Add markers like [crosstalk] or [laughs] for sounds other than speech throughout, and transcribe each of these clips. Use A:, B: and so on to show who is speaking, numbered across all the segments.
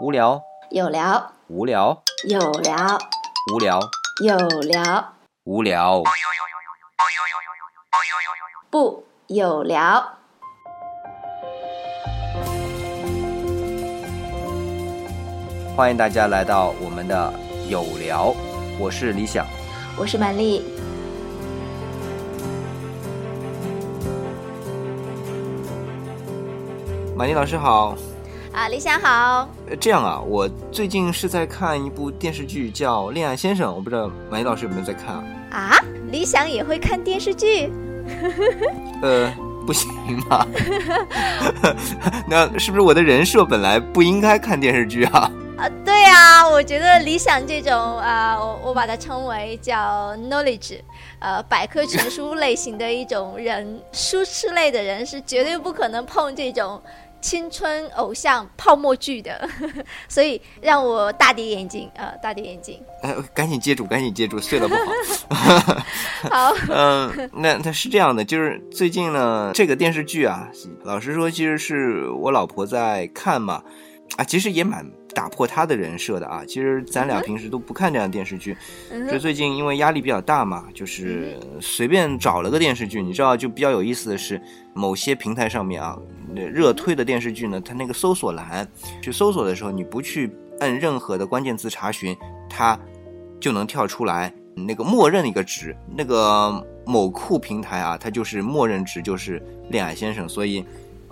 A: 无聊，
B: 有聊，
A: 无聊，
B: 有聊，
A: 无聊，
B: 有聊，
A: 无聊。
B: 不有聊。
A: 欢迎大家来到我们的有聊，我是李想。
B: 我是满丽，
A: 马丽老师好。
B: 啊，李想好。
A: 呃，这样啊，我最近是在看一部电视剧，叫《恋爱先生》，我不知道马妮老师有没有在看啊？
B: 啊，理想也会看电视剧？[laughs]
A: 呃，不行吧？[laughs] 那是不是我的人设本来不应该看电视剧啊？
B: 啊，对啊，我觉得理想这种啊，我我把它称为叫 knowledge，呃，百科全书类型的一种人，书痴类的人是绝对不可能碰这种青春偶像泡沫剧的，[laughs] 所以让我大跌眼镜，呃，大跌眼镜。
A: 哎，赶紧接住，赶紧接住，碎了不好。[laughs]
B: 好，[laughs]
A: 嗯，那那是这样的，就是最近呢，这个电视剧啊，老实说，其实是我老婆在看嘛，啊，其实也蛮打破他的人设的啊。其实咱俩平时都不看这样的电视剧，就最近因为压力比较大嘛，就是随便找了个电视剧。你知道，就比较有意思的是，某些平台上面啊，热推的电视剧呢，它那个搜索栏去搜索的时候，你不去按任何的关键字查询，它就能跳出来那个默认一个值，那个某酷平台啊，它就是默认值就是恋爱先生，所以。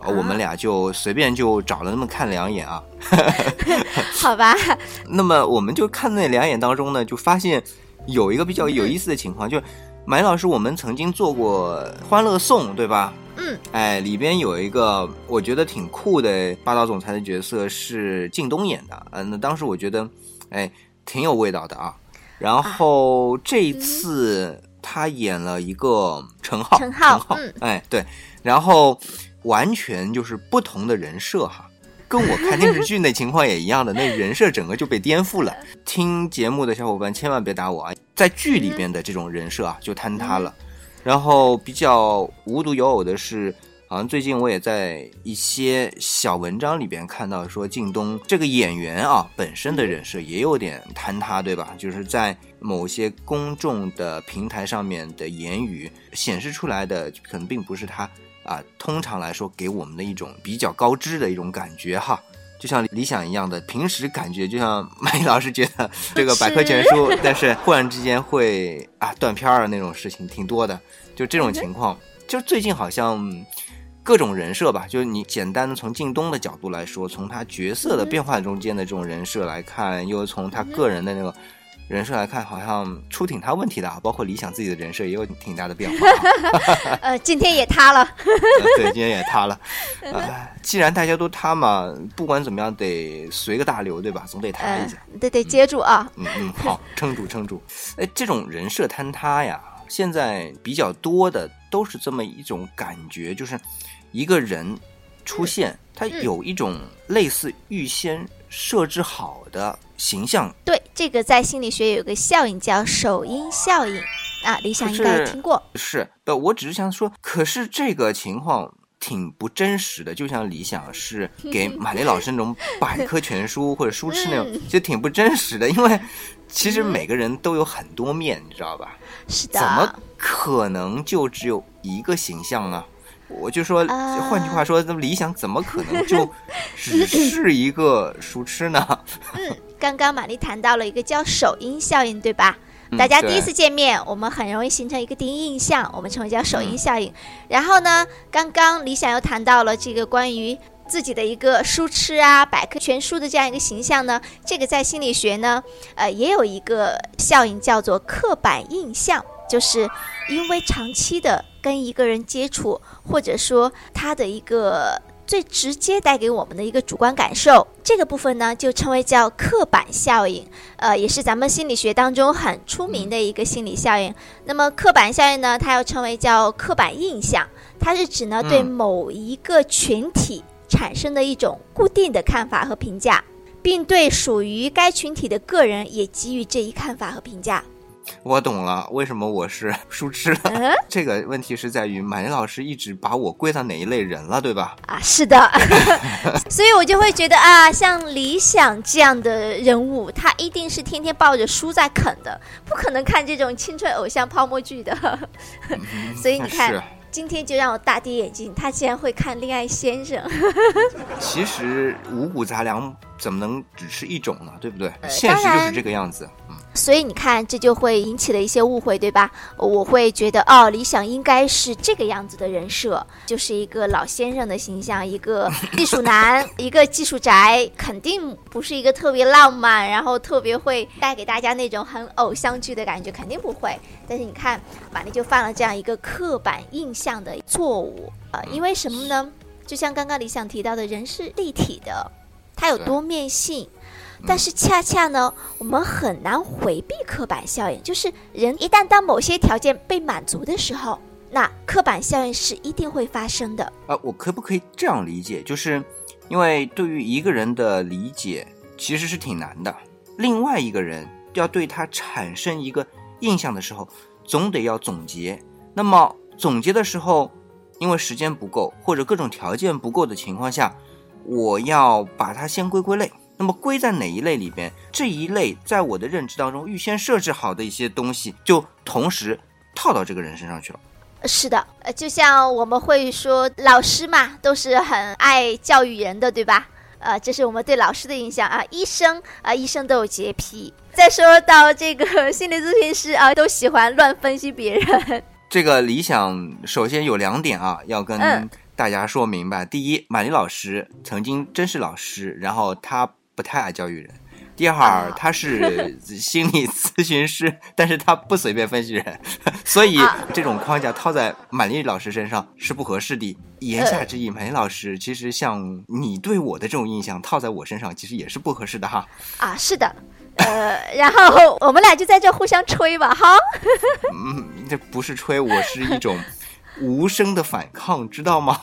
A: 呃我们俩就随便就找了那么看两眼啊，[laughs]
B: 好吧，[laughs]
A: 那么我们就看那两眼当中呢，就发现有一个比较有意思的情况，就是马老师，我们曾经做过《欢乐颂》，对吧？
B: 嗯，
A: 哎，里边有一个我觉得挺酷的霸道总裁的角色是靳东演的，嗯，那当时我觉得，哎，挺有味道的啊。然后这一次他演了一个陈浩，
B: 陈浩嗯。
A: 哎，对，然后完全就是不同的人设哈。跟我看电视剧那情况也一样的，那人设整个就被颠覆了。[laughs] 听节目的小伙伴千万别打我啊！在剧里边的这种人设啊，就坍塌了。然后比较无独有偶的是，好像最近我也在一些小文章里边看到说，靳东这个演员啊本身的人设也有点坍塌，对吧？就是在某些公众的平台上面的言语显示出来的，可能并不是他啊，通常来说给我们的一种比较高知的一种感觉哈。就像理想一样的，平时感觉就像 [laughs] 麦老师觉得这个百科全书，但是忽然之间会啊断片儿啊那种事情挺多的，就这种情况，就最近好像各种人设吧，就是你简单的从靳东的角度来说，从他角色的变化中间的这种人设来看，又从他个人的那个人设来看，好像出挺大问题的啊，包括理想自己的人设也有挺大的变化啊。[laughs]
B: 呃，今天也塌了。
A: 呃 [laughs] 对，今天也塌了。呃，既然大家都塌嘛，不管怎么样得随个大流，对吧？总得塌一
B: 嗯
A: 下。，
B: 得得接住啊。
A: 嗯嗯，好，撑住撑住。哎，这种人设坍塌呀，现在比较多的都是这么一种感觉，就是一个人出现，他有一种类似预先设置好的形象，
B: 对，这个在心理学有个效应叫首因效应啊，理想应该听过。
A: 是不？我只是想说，可是这个情况。挺不真实的，就像理想是 [laughs] 给马雷老师那种百科全书或者书 [laughs] 痴那种，
B: 嗯
A: 其实挺不真实的。因为其实每个人都有很多面，你知道吧？
B: 是的。
A: 怎么可能就只有一个形象呢？我就说，
B: 啊
A: 换句话说，那么理想怎么可能就 [laughs] 只是一个书痴呢？
B: 嗯，刚刚玛丽谈到了一个叫首因效应，对吧？
A: 嗯
B: 大家第一次见面，我们很容易形成一个第一印象，我们称为叫首因
A: 嗯
B: 效应。然后呢，刚刚李想又谈到了这个关于自己的一个书痴啊、百科全书的这样一个形象呢，这个在心理学呢，呃，也有一个效应叫做刻板印象，就是因为长期的跟一个人接触，或者说他的一个最直接带给我们的一个主观感受，这个部分呢就称为叫刻板效应，呃，也是咱们心理学当中很出名的一个心理效应。那么刻板效应呢，它又称为叫刻板印象，它是指呢
A: 嗯
B: 对某一个群体产生的一种固定的看法和评价，并对属于该群体的个人也给予这一看法和评价。
A: 我懂了，为什么我是 [laughs] 书痴了？
B: 嗯 [laughs]
A: 这个问题是在于马林老师一直把我归到哪一类人了，对吧？
B: 啊，是的，[laughs] 所以我就会觉得啊，像理想这样的人物，他一定是天天抱着书在啃的，不可能看这种青春偶像泡沫剧的。所以你看
A: 是，
B: 今天就让我大跌眼镜，他竟然会看《恋爱先生》。
A: 其实五谷杂粮怎么能只吃一种呢？对不对？
B: 呃
A: 现实就是这个样子。嗯，
B: 所以你看，这就会引起了一些误会，对吧？我会觉得，哦，理想应该是这个样子的人设，就是一个老先生的形象，一个 [laughs] 技术男，一个技术宅，肯定不是一个特别浪漫，然后特别会带给大家那种很偶像剧的感觉，肯定不会。但是你看，玛丽就犯了这样一个刻板印象的错误，呃，因为什么呢？就像刚刚理想提到的，人是立体的，它有多面性。但是恰恰呢，我们很难回避刻板效应，就是人一旦当某些条件被满足的时候，那刻板效应是一定会发生的。
A: 啊，我可不可以这样理解？就是因为对于一个人的理解其实是挺难的，另外一个人要对他产生一个印象的时候，总得要总结。那么总结的时候，因为时间不够或者各种条件不够的情况下，我要把它先归归类。那么归在哪一类里边？这一类在我的认知当中预先设置好的一些东西，就同时套到这个人身上去了。
B: 是的，呃，就像我们会说，老师嘛，都是很爱教育人的，对吧？呃，这是我们对老师的印象啊。医生啊、医生都有洁癖。再说到这个心理咨询师啊，都喜欢乱分析别人。
A: 这个理想首先有两点啊，要跟
B: 嗯
A: 大家说明白。第一，马丽老师曾经真是老师，然后他不太爱教育人。第二
B: 啊，
A: 他是心理咨询师，[laughs] 但是他不随便分析人，[laughs] 所以
B: 啊
A: 这种框架套在满丽老师身上是不合适的。言下之
B: 呃
A: 意，满丽老师其实像你对我的这种印象套在我身上，其实也是不合适的哈。
B: 啊，是的，呃，然后我们俩就在这互相吹吧，哈。
A: 嗯，这不是吹，我是一种无声的反抗，知道吗？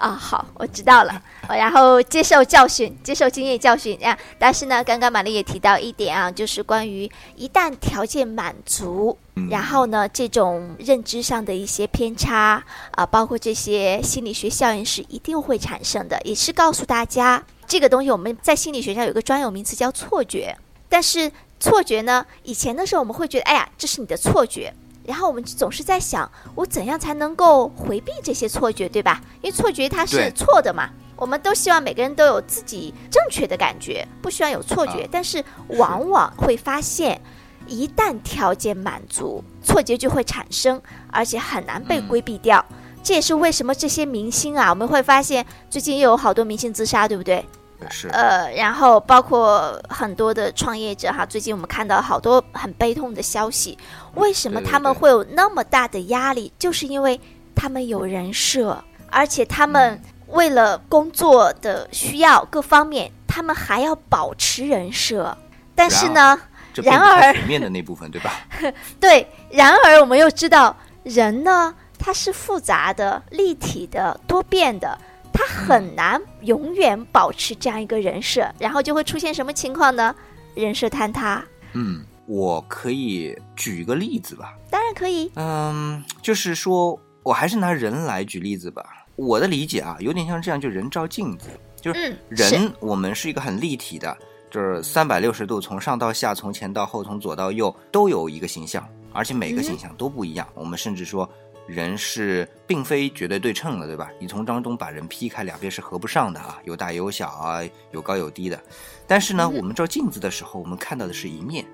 B: 啊，好，我知道了。呃 [laughs] 然后接受教训，接受经验教训啊。但是呢，刚刚玛丽也提到一点啊，就是关于一旦条件满足，然后呢，这种认知上的一些偏差啊，包括这些心理学效应是一定会产生的，也是告诉大家这个东西我们在心理学上有个专有名词叫错觉。但是错觉呢，以前的时候我们会觉得，哎呀，这是你的错觉。然后我们总是在想，我怎样才能够回避这些错觉，对吧？因为错觉它是错的嘛。我们都希望每个人都有自己正确的感觉，不希望有错觉。
A: 啊
B: 但是往往会发现，一旦条件满足，错觉就会产生，而且很难被
A: 嗯
B: 规避掉。这也是为什么这些明星啊，我们会发现最近又有好多明星自杀，对不对？
A: 是，
B: 呃，然后包括很多的创业者哈，最近我们看到好多很悲痛的消息。为什么他们会有那么大的压力？就是因为他们有人设，而且他们
A: 嗯
B: 为了工作的需要各方面，他们还要保持人设。但是呢，然而
A: 面的那部分，对吧？[laughs]
B: 对，然而我们又知道，人呢，他是复杂的、立体的、多变的，他很难永远保持这样一个人设，然后就会出现什么情况呢？人设坍塌。
A: 嗯，我可以举一个例子吧。
B: 当然可以，
A: 嗯，就是说我还是拿人来举例子吧。我的理解啊，有点像这样，就人照镜子，就是人，我们是一个很立体的，就是三百六十度，从上到下，从前到后，从左到右，都有一个形象，而且每个
B: 嗯
A: 形象都不一样。我们甚至说，人是并非绝对对称的，对吧？你从当中把人劈开，两边是合不上的啊，有大有小啊，有高有低的。但是呢，
B: 嗯
A: 我们照镜子的时候，我们看到的是一面。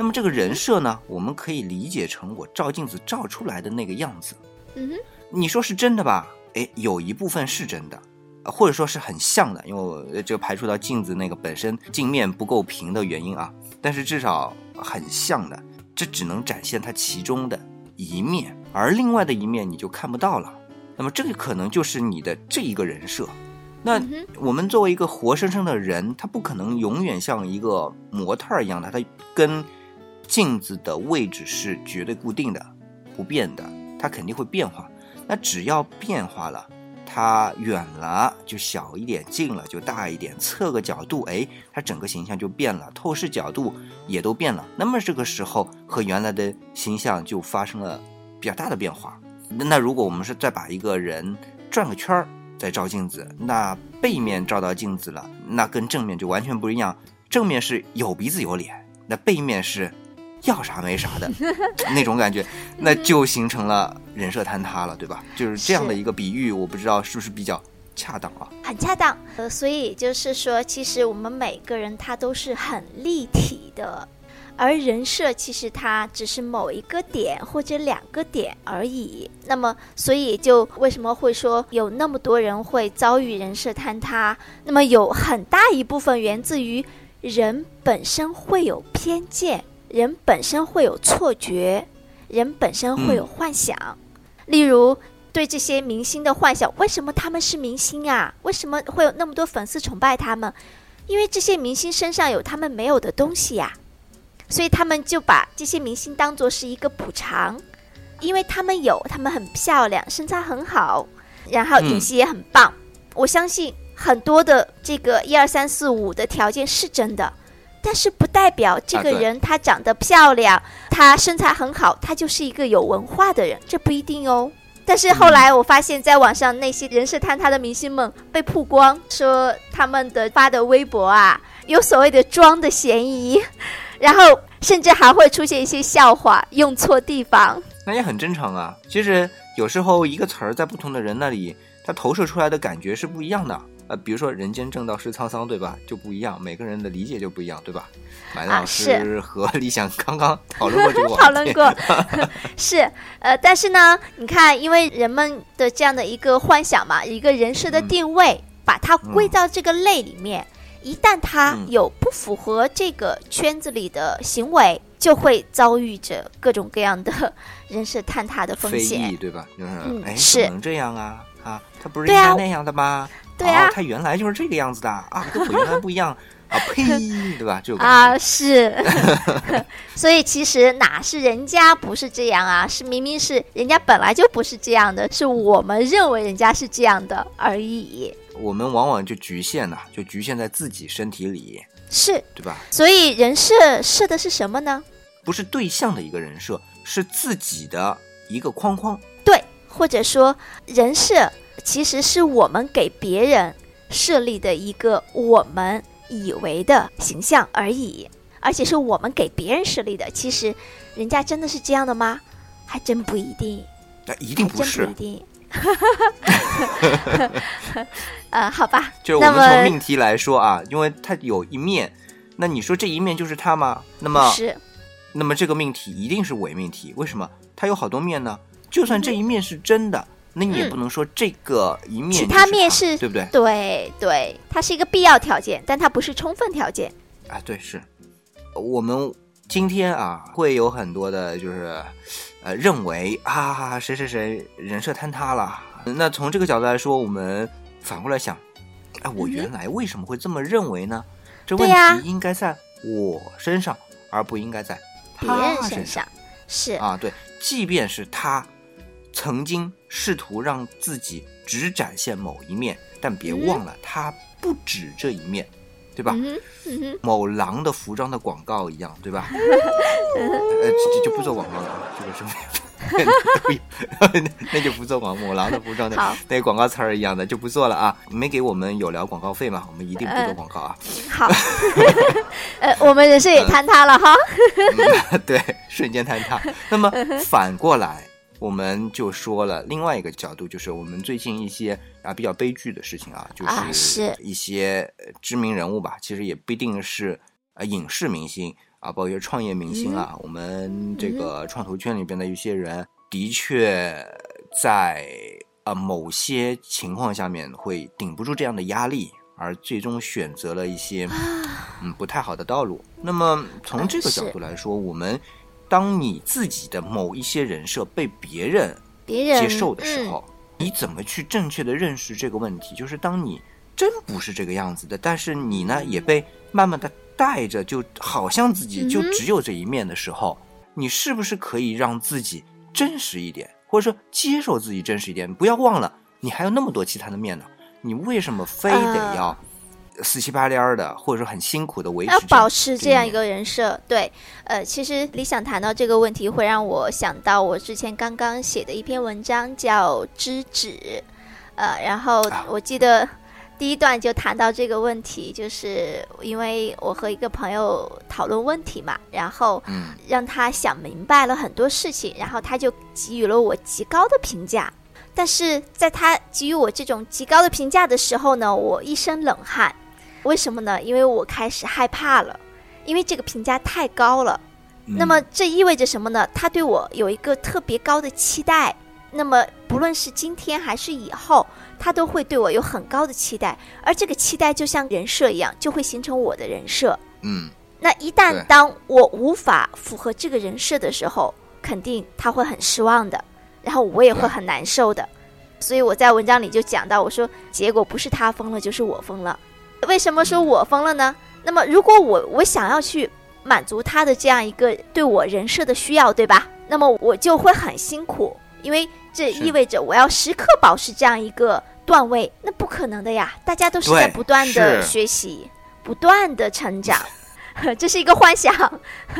A: 那么这个人设呢，我们可以理解成我照镜子照出来的那个样子。
B: 嗯哼，
A: 你说是真的吧？哎，有一部分是真的，呃或者说是很像的，因为这个排除到镜子那个本身镜面不够平的原因啊，但是至少很像的，这只能展现它其中的一面，而另外的一面你就看不到了。那么这个可能就是你的这一个人设。那我们作为一个活生生的人，他不可能永远像一个模特儿一样的，他跟镜子的位置是绝对固定的、不变的，它肯定会变化。那只要变化了，它远了就小一点，近了就大一点，侧个角度，哎，它整个形象就变了，透视角度也都变了。那么这个时候和原来的形象就发生了比较大的变化。那如果我们是再把一个人转个圈儿再照镜子，那背面照到镜子了，那跟正面就完全不一样。正面是有鼻子有脸，那背面是要啥没啥的 [laughs] 那种感觉，那就形成了人设坍塌了，对吧？就是这样的一个比喻，我不知道是不是比较恰当啊？
B: 很恰当。呃，所以就是说，其实我们每个人他都是很立体的。而人设其实它只是某一个点或者两个点而已。那么，所以就为什么会说有那么多人会遭遇人设坍塌？那么有很大一部分源自于人本身会有偏见，人本身会有错觉，人本身会有幻想。例如，对这些明星的幻想，为什么他们是明星啊？为什么会有那么多粉丝崇拜他们？因为这些明星身上有他们没有的东西呀。所以他们就把这些明星当做是一个补偿，因为他们有，他们很漂亮，身材很好，然后演戏也很棒。我相信很多的这个一二三四五的条件是真的，但是不代表这个人他长得漂亮，他身材很好，他就是一个有文化的人，这不一定哦。但是后来我发现，在网上那些人设坍塌的明星们被曝光，说他们的发的微博啊，有所谓的装的嫌疑。然后甚至还会出现一些笑话，用错地方，
A: 那也很正常啊。其实有时候一个词儿在不同的人那里，它投射出来的感觉是不一样的。呃，比如说“人间正道是沧桑”，对吧？就不一样，每个人的理解就不一样，对吧？马老师和李想刚刚 [laughs] 讨论过这个，
B: 讨论过，[laughs] 是呃，但是呢，你看，因为人们的这样的一个幻想嘛，一个人设的定位，把它归到这个类里面。一旦他有不符合这个圈子里的行为，就会遭遇着各种各样的 [laughs] 人设坍塌的风险，
A: 对吧？就是哎，
B: 是
A: 能这样啊啊，他不是应该那样的吗？
B: 对啊，
A: 他原来就是这个样子的啊，跟我原来不一样啊，呸，对吧？就 [laughs]
B: 啊是，[laughs] 所以其实哪是人家不是这样啊？是明明是人家本来就不是这样的，是我们认为人家是这样的而已。
A: 我们往往就局限了，就局限在自己身体里，
B: 是
A: 对吧？
B: 所以人设设的是什么呢？
A: 不是对象的一个人设，是自己的一个框框。
B: 对，或者说人设其实是我们给别人设立的一个我们以为的形象而已，而且是我们给别人设立的。其实人家真的是这样的吗？还真不一定。
A: 那一定不是。
B: 一定。[laughs] 呃，好吧，
A: 就是我们从命题来说啊，因为它有一面，那你说这一面就是它吗？那么
B: 是，
A: 那么这个命题一定是伪命题，为什么？它有好多面呢？就算这一面是真的，那你也不能说这个一面，
B: 其他面是
A: 对不对？
B: 对对，它是一个必要条件，但它不是充分条件。
A: 啊，对，是我们今天啊会有很多的，就是呃认为啊谁谁谁人设坍塌了。那从这个角度来说，我们。反过来想，哎，我原来为什么会这么认为呢？这问题应该在我身上，而不应该在他
B: 身
A: 上。
B: 是
A: 啊，对，即便是他曾经试图让自己只展现某一面，但别忘了，他不止这一面，对吧？某狼的服装的广告一样，对吧？[laughs] 呃，就就不做广告了，这个是。[laughs] 那就不做广某狼的服装的那个广告词儿一样的就不做了啊！没给我们有聊广告费嘛？我们一定不做广告啊！
B: 好，[laughs] 呃，我们人设也坍塌了哈。
A: 对，瞬间坍塌。那么反过来，我们就说了另外一个角度，就是我们最近一些啊比较悲剧的事情啊，就是一些知名人物吧，其实也不一定是呃影视明星。啊，包括创业明星啊，我们这个创投圈里边的一些人，的确在呃某些情况下面会顶不住这样的压力，而最终选择了一些嗯不太好的道路。那么从这个角度来说，我们当你自己的某一些人设被别人接受的时候，你怎么去正确的认识这个问题？就是当你真不是这个样子的，但是你呢也被慢慢的。带着就好像自己就只有这一面的时候，你是不是可以让自己真实一点，或者说接受自己真实一点？不要忘了，你还有那么多其他的面呢，你为什么非得要死乞白赖的，或者说很辛苦的维持？
B: 要保持这样一个人设，对，呃，其实李想谈到这个问题，会让我想到我之前刚刚写的一篇文章，叫《知止》，呃，然后我记得。第一段就谈到这个问题，就是因为我和一个朋友讨论问题嘛，然后让他想明白了很多事情，然后他就给予了我极高的评价。但是在他给予我这种极高的评价的时候呢，我一身冷汗。为什么呢？因为我开始害怕了，因为这个评价太高了。那么这意味着什么呢？他对我有一个特别高的期待。那么不论是今天还是以后。他都会对我有很高的期待，而这个期待就像人设一样，就会形成我的人设。
A: 嗯，
B: 那一旦当我无法符合这个人设的时候，肯定他会很失望的，然后我也会很难受的。所以我在文章里就讲到，我说结果不是他疯了，就是我疯了。为什么说我疯了呢？那么如果我我想要去满足他的这样一个对我人设的需要，对吧？那么我就会很辛苦，因为这意味着我要时刻保持这样一个。段位那不可能的呀！大家都是在不断的学习，不断的成长，[laughs] 这是一个幻想。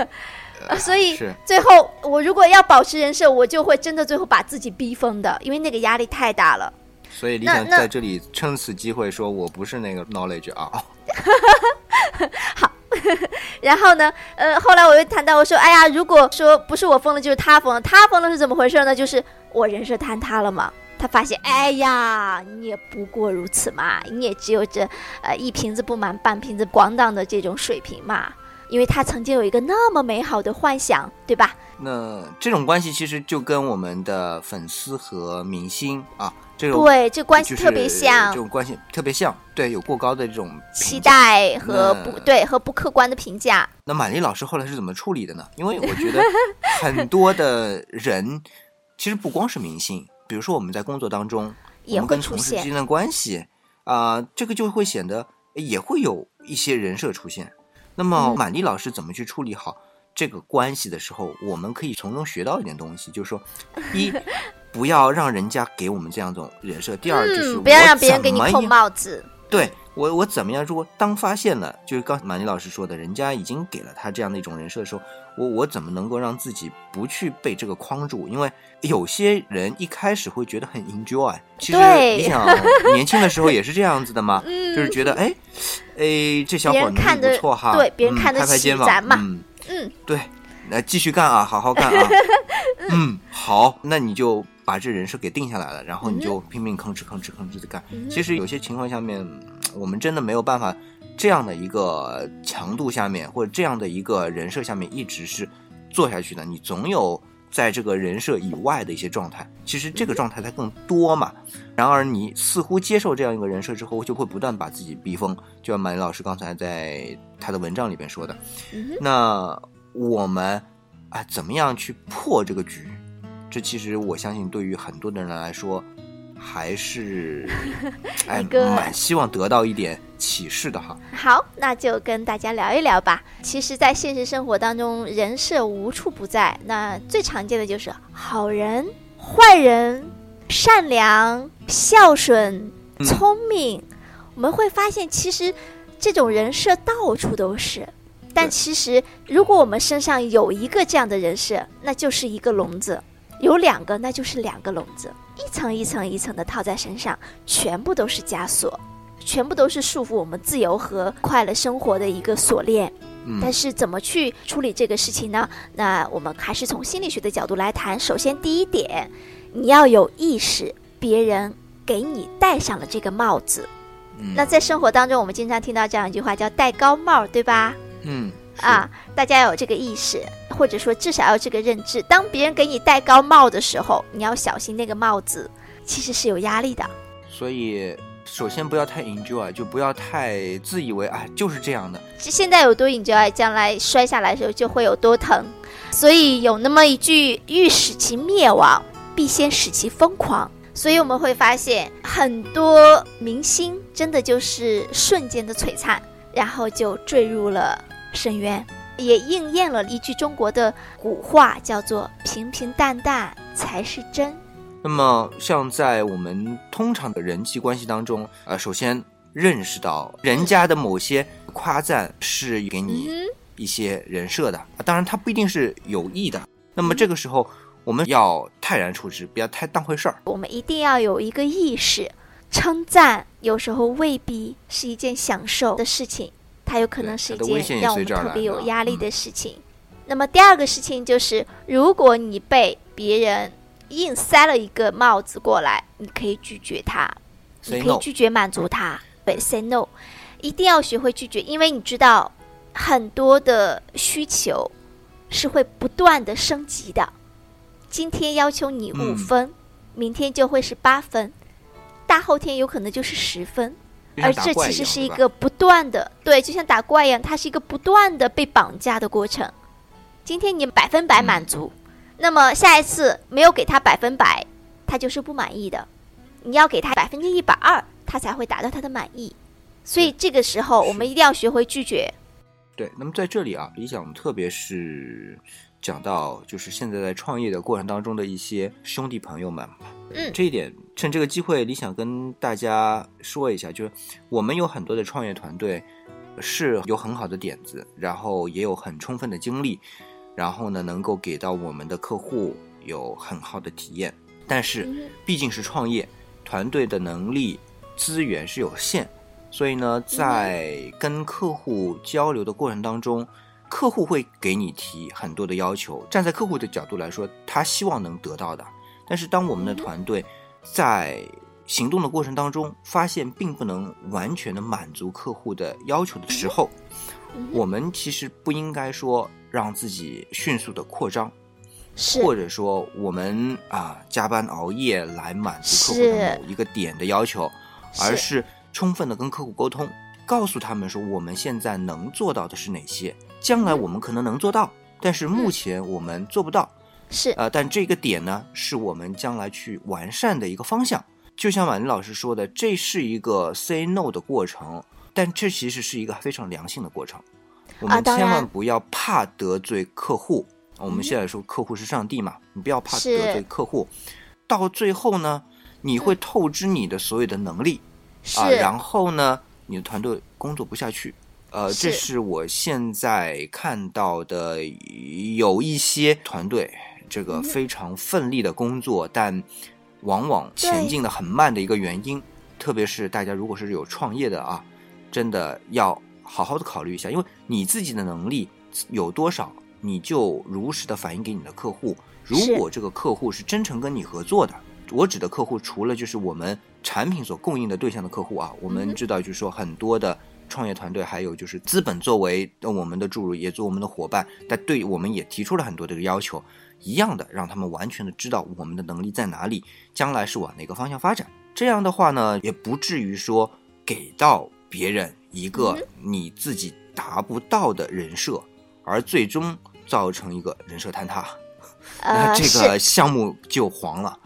B: [laughs] 所以最后我如果要保持人设，我就会真的最后把自己逼疯的，因为那个压力太大了。
A: 所以李想在这里趁此机会说，我不是那个 knowledge 啊。[laughs]
B: 好，[laughs] 然后呢？呃，后来我又谈到，我说，哎呀，如果说不是我疯了，就是他疯了。他疯了是怎么回事呢？就是我人设坍塌了嘛。他发现，哎呀，你也不过如此嘛，你也只有这，呃，一瓶子不满半瓶子咣当的这种水平嘛。因为他曾经有一个那么美好的幻想，对吧？
A: 那这种关系其实就跟我们的粉丝和明星啊，这种
B: 对这关系特别像，
A: 这种关系特别像，对，有过高的这种
B: 期待和不对和不客观的评价。
A: 那满丽老师后来是怎么处理的呢？因为我觉得很多的人，其实不光是明星。比如说我们在工作当中，我们跟同事之间的关系啊，这个就会显得也会有一些人设出现。那么满丽老师怎么去处理好这个关系的时候，我们可以从中学到一点东西，就是说，一不要让人家给我们这样一种人设；第二就是
B: 不要让别人给你扣帽子。
A: 对。我我怎么样？如果当发现了，就是刚马尼老师说的，人家已经给了他这样的一种人设的时候，我我怎么能够让自己不去被这个框住？因为有些人一开始会觉得很 enjoy，其实你想 [laughs] 年轻的时候也是这样子的嘛，就是觉得哎哎这小伙能力不错哈，
B: 对，别人看得起咱嘛，
A: 嗯，对，那继续干啊，好好干啊，[laughs] 嗯，好，那你就把这人设给定下来了，然后你就拼命吭哧吭哧吭哧的干。其实有些情况下面。我们真的没有办法，这样的一个强度下面，或者这样的一个人设下面，一直是做下去的。你总有在这个人设以外的一些状态，其实这个状态它更多嘛。然而你似乎接受这样一个人设之后，就会不断把自己逼疯。就像马林老师刚才在他的文章里边说的，那我们啊，怎么样去破这个局？这其实我相信，对于很多的人来说。还是 [laughs] 哎，蛮希望得到一点启示的哈。
B: 好，那就跟大家聊一聊吧。其实，在现实生活当中，人设无处不在。那最常见的就是好人、坏人、善良、孝顺、聪明。我们会发现，其实这种人设到处都是。但其实，如果我们身上有一个这样的人设，那就是一个聋子。有两个，那就是两个笼子，一层一层一层的套在身上，全部都是枷锁，全部都是束缚我们自由和快乐生活的一个锁链。但是怎么去处理这个事情呢？那我们还是从心理学的角度来谈。首先，第一点，你要有意识，别人给你戴上了这个帽子。那在生活当中，我们经常听到这样一句话，叫戴高帽，对吧？
A: 嗯。
B: 啊，大家要有这个意识，或者说至少要这个认知。当别人给你戴高帽的时候，你要小心那个帽子其实是有压力的。
A: 所以，首先不要太 enjoy，就不要太自以为啊就是这样的。
B: 现在有多 enjoy，将来摔下来的时候就会有多疼。所以有那么一句：欲使其灭亡，必先使其疯狂。所以我们会发现，很多明星真的就是瞬间的璀璨，然后就坠入了。深渊也应验了一句中国的古话，叫做“平平淡淡才是真”。
A: 那么，像在我们通常的人际关系当中，呃，首先认识到人家的某些夸赞是给你
B: 嗯
A: 一些人设的，啊当然他不一定是有意的。那么这个时候，我们要泰然处之，不要太当回事儿。
B: 我们一定要有一个意识，称赞有时候未必是一件享受的事情，它有可能是一件让我们特别有压力的事情。那么第二个事情就是，如果你被别人硬塞了一个帽子过来，你可以拒绝他，你可以拒绝满足他，对，say no，一定要学会拒绝，因为你知道很多的需求是会不断的升级的。今天要求你五
A: 嗯。
B: 分，明天就会是八分，大后天有可能就是十分，而这其实是一个不断的，对，就像打怪一样，它是一个不断的被绑架的过程。今天你百分百满足，那么下一次没有给他百分百，他就是不满意的。你要给他百分之一百二，他才会达到他的满意。所以这个时候，我们一定要学会拒绝。
A: 对，那么在这里啊，理想特别是讲到就是现在在创业的过程当中的一些兄弟朋友们，
B: 嗯。
A: 这一点趁这个机会，理想跟大家说一下，就是我们有很多的创业团队是有很好的点子，然后也有很充分的精力，然后呢能够给到我们的客户有很好的体验，但是
B: 嗯
A: 毕竟是创业，团队的能力资源是有限，所以呢，在跟客户交流的过程当中，客户会给你提很多的要求。站在客户的角度来说，他希望能得到的。但是当我们的团队在行动的过程当中，发现并不能完全的满足客户的要求的时候，
B: 嗯
A: 我们其实不应该说让自己迅速的扩张，
B: 是
A: 或者说我们啊加班熬夜来满足客户的某一个点的要求，而是充分的跟客户沟通，告诉他们说我们现在能做到的是哪些，将来我们可能能做到，但是目前我们做不到。
B: 是
A: 呃，但这个点呢，是我们将来去完善的一个方向。就像马林老师说的，这是一个 say no 的过程，但这其实是一个非常良性的过程。我们千万不要怕得罪客户。我们现在说客户是上帝嘛，你不要怕得罪客户。到最后呢，你会透支你的所有的能力
B: 是、
A: 啊，然后呢，你的团队工作不下去。呃，这
B: 是
A: 是我现在看到的有一些团队这个
B: 嗯
A: 非常奋力的工作，但往往前进的很慢的一个原因。特别是大家如果是有创业的啊，真的要好好的考虑一下，因为你自己的能力有多少，你就如实的反映给你的客户。如果这个客户是真诚跟你合作的，我指的客户除了就是我们产品所供应的对象的客户啊，我
B: 嗯
A: 们知道就是说很多的创业团队，还有就是资本作为我们的注入，也做我们的伙伴，但对我们也提出了很多这个要求，一样的让他们完全的知道我们的能力在哪里，将来是往哪个方向发展。这样的话呢，也不至于说给到别人一个你自己达不到的人设，而最终造成一个人设坍塌。[laughs] 那
B: 呃
A: 这个项目就黄了，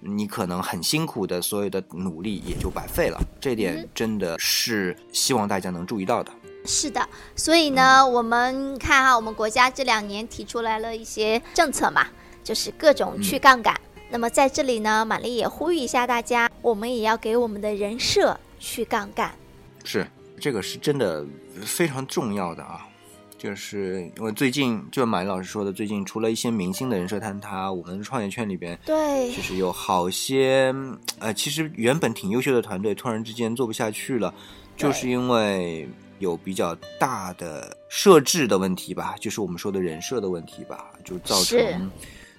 A: 你可能很辛苦的所有的努力也就白费了。这点真的是希望大家能注意到的。
B: 是的，所以呢，我们看哈，我们国家这两年提出来了一些政策嘛，就是各种去杠杆。那么在这里呢，玛丽也呼吁一下大家，我们也要给我们的人设去杠杆。
A: 是，这个是真的非常重要的啊。就是因为最近，就马云老师说的，最近除了一些明星的人设坍塌，我们创业圈里边
B: 对。
A: 其，实有好些呃，其实原本挺优秀的团队，突然之间做不下去了，就是因为有比较大的设置的问题吧，就是我们说的人设的问题吧，就造成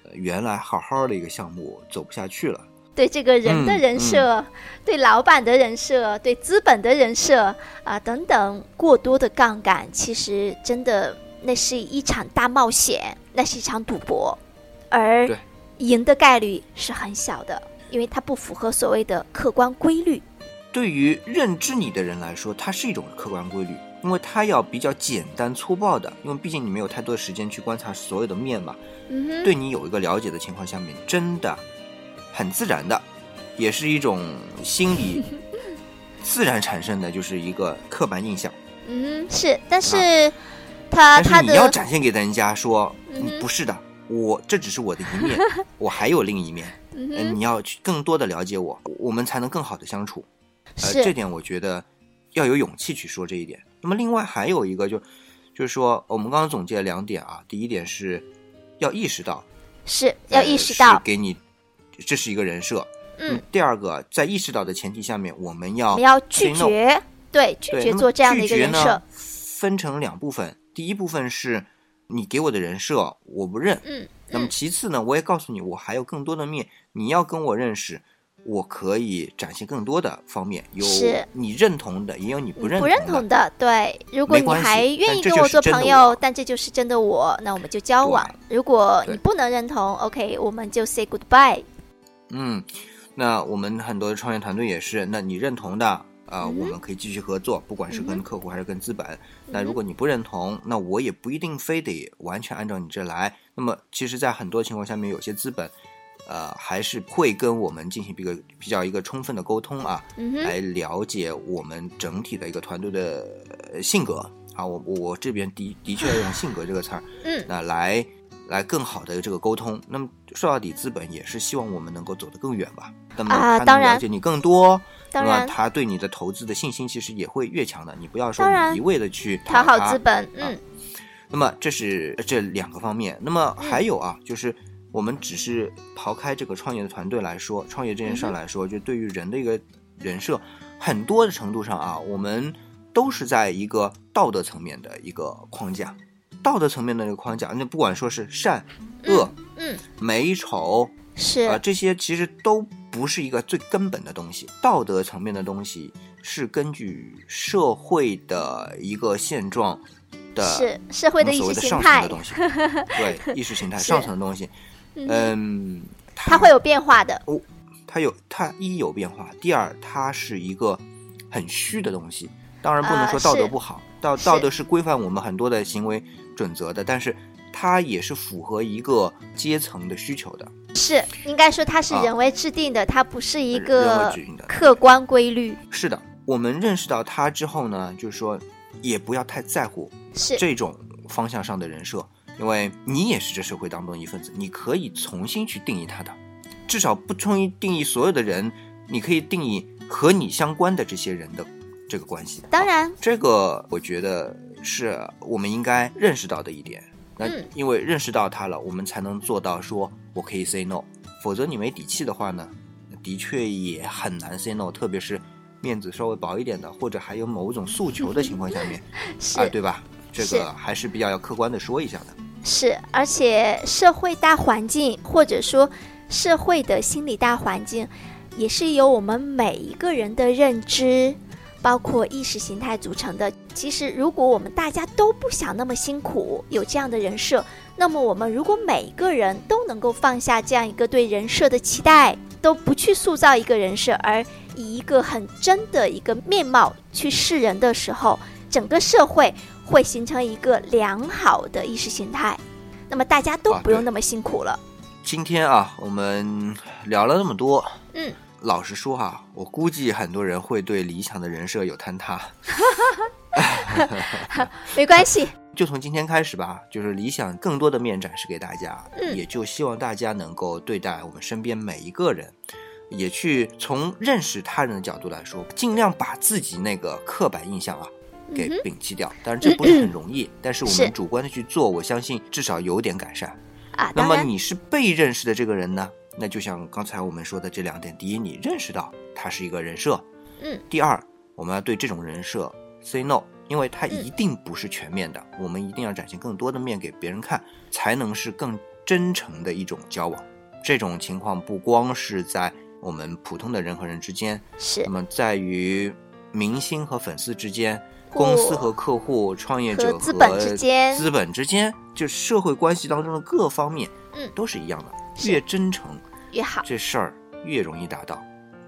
A: 呃原来好好的一个项目走不下去了。
B: 对这个人的
A: 嗯
B: 人设，对老板的人设，对资本的人设啊、等等，过多的杠杆，其实真的那是一场大冒险，那是一场赌博，而赢的概率是很小的，因为它不符合所谓的客观规律。
A: 对于认知你的人来说，它是一种客观规律，因为它要比较简单粗暴的，因为毕竟你没有太多的时间去观察所有的面嘛。
B: 嗯，
A: 对你有一个了解的情况下面，真的很自然的，也是一种心理 [laughs] 自然产生的，就是一个刻板印象。
B: 嗯，是，但是他他
A: 但是你要展现给人家说，不是的，我这只是我的一面，我还有另一面，[laughs] 呃，
B: 嗯哼，
A: 你要去更多的了解我，我们才能更好的相处。呃，
B: 是
A: 这点我觉得要有勇气去说这一点。那么另外还有一个就就是说，我们刚刚总结了两点啊，第一点是要意识到，
B: 是
A: 呃
B: 要意识到
A: 是，给你这是一个人设。
B: 嗯，
A: 第二个，在意识到的前提下面，我们要
B: 要拒绝，对，拒绝做这样的一个人设，
A: 分成两部分，第一部分是你给我的人设我不认，
B: 嗯，
A: 那么其次呢，我也告诉你我还有更多的面，你要跟我认识，我可以展现更多的方面，有
B: 是。
A: 你认同的，也有你不认
B: 不认
A: 同
B: 同的，对。如果你还愿意跟我做朋友
A: 我，
B: 但这就是真的我，那我们就交往。如果你不能认同，OK，我们就 say goodbye。
A: 嗯，那我们很多的创业团队也是，那你认同的啊、我们可以继续合作，不管是
B: 嗯
A: 跟客户还是跟资本。那如果你不认同，那我也不一定非得完全按照你这来。那么，其实，在很多情况下面，有些资本，呃，还是会跟我们进行一个比较一个充分的沟通啊，
B: 嗯，
A: 来了解我们整体的一个团队的呃性格啊。我我这边的的确要用性格这个词儿，
B: 嗯，
A: 那来来更好的这个沟通。那么说到底，资本也是希望我们能够走得更远吧。那么他
B: 啊当然
A: 能了解你更多，
B: 当然
A: 那么他对你的投资的信心其实也会越强的。你不要说你一味的去
B: 讨好资本，嗯，
A: 那么这是这两个方面。那么还有啊，就是我们只是抛开这个创业的团队来说，创业这件事儿来说，就对于人的一个人设，很多的程度上啊，我们都是在一个道德层面的一个框架。道德层面的那个框架，那不管说是善、恶、
B: 嗯，
A: 美丑
B: 是
A: 啊、这些其实都不是一个最根本的东西。道德层面的东西是根据社会的一个现状的
B: 是社会的 [laughs] 意识形态
A: 的上层的，东西，对意识形态上层的东西，
B: 嗯，
A: 嗯，
B: 它会有变化的，哦
A: 它有它一有变化，第二它是一个很虚的东西。当然不能
B: 啊
A: 说道德不好，道
B: 是
A: 道德是规范我们很多的行为准则的，但是它也是符合一个阶层的需求的，
B: 是应该说它是
A: 啊
B: 人为制定的，它不是一个。客观规律，
A: 是的，我们认识到它之后呢，就是说也不要太在乎
B: 是
A: 这种方向上的人设，因为你也是这社会当中的一份子，你可以重新去定义它的，至少不重新定义所有的人，你可以定义和你相关的这些人的这个关系。
B: 当然，
A: 这个我觉得是我们应该认识到的一点。那
B: 嗯
A: 因为认识到它了，我们才能做到说我可以 say no，否则你没底气的话呢，的确也很难 say no，特别是面子稍微薄一点的，或者还有某种诉求的情况下面 [laughs] 啊，对吧？这个还是比较要客观的说一下的。
B: 是，而且社会大环境或者说社会的心理大环境，也是由我们每一个人的认知，包括意识形态组成的。其实，如果我们大家都不想那么辛苦，有这样的人设，那么我们如果每一个人都能够放下这样一个对人设的期待，都不去塑造一个人设，而以一个很真的一个面貌去示人的时候，整个社会会形成一个良好的意识形态。那么大家都不用那么辛苦了。
A: 今天啊，我们聊了那么多，
B: 嗯，
A: 老实说哈、我估计很多人会对理想的人设有坍塌。[laughs]
B: 没关系，[laughs]
A: 就从今天开始吧，就是理想更多的面展示给大家，
B: 嗯
A: 也就希望大家能够对待我们身边每一个人，也去从认识他人的角度来说，尽量把自己那个刻板印象啊给摒弃掉。当然这不是很容易，但是我们主观的去做，我相信至少有点改善。
B: 啊，
A: 那么你是被认识的这个人呢？那就像刚才我们说的这两点：第一，你认识到他是一个人设；
B: 嗯，
A: 第二，我们要对这种人设 say no，因为它
B: 嗯
A: 一定不是全面的，我们一定要展现更多的面给别人看，才能是更真诚的一种交往。这种情况不光是在我们普通的人和人之间，
B: 是
A: 那么在于明星和粉丝之间。公司和客户、创业者
B: 和资本之间
A: 资本之间，就社会关系当中的各方面，
B: 嗯
A: 都是一样的。
B: 是
A: 越真诚，
B: 越好，
A: 这事儿越容易达到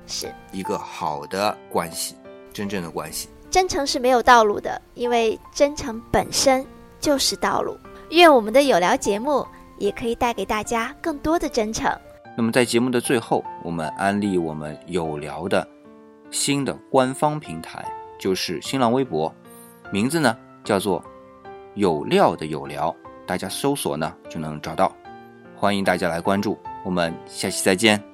B: 是
A: 一个好的关系，真正的关系。
B: 真诚是没有道路的，因为真诚本身就是道路。愿我们的有聊节目也可以带给大家更多的真诚。
A: 那么在节目的最后，我们安利我们有聊的新的官方平台，就是新浪微博，名字呢叫做有料的有聊，大家搜索呢就能找到。欢迎大家来关注。我们下期再见。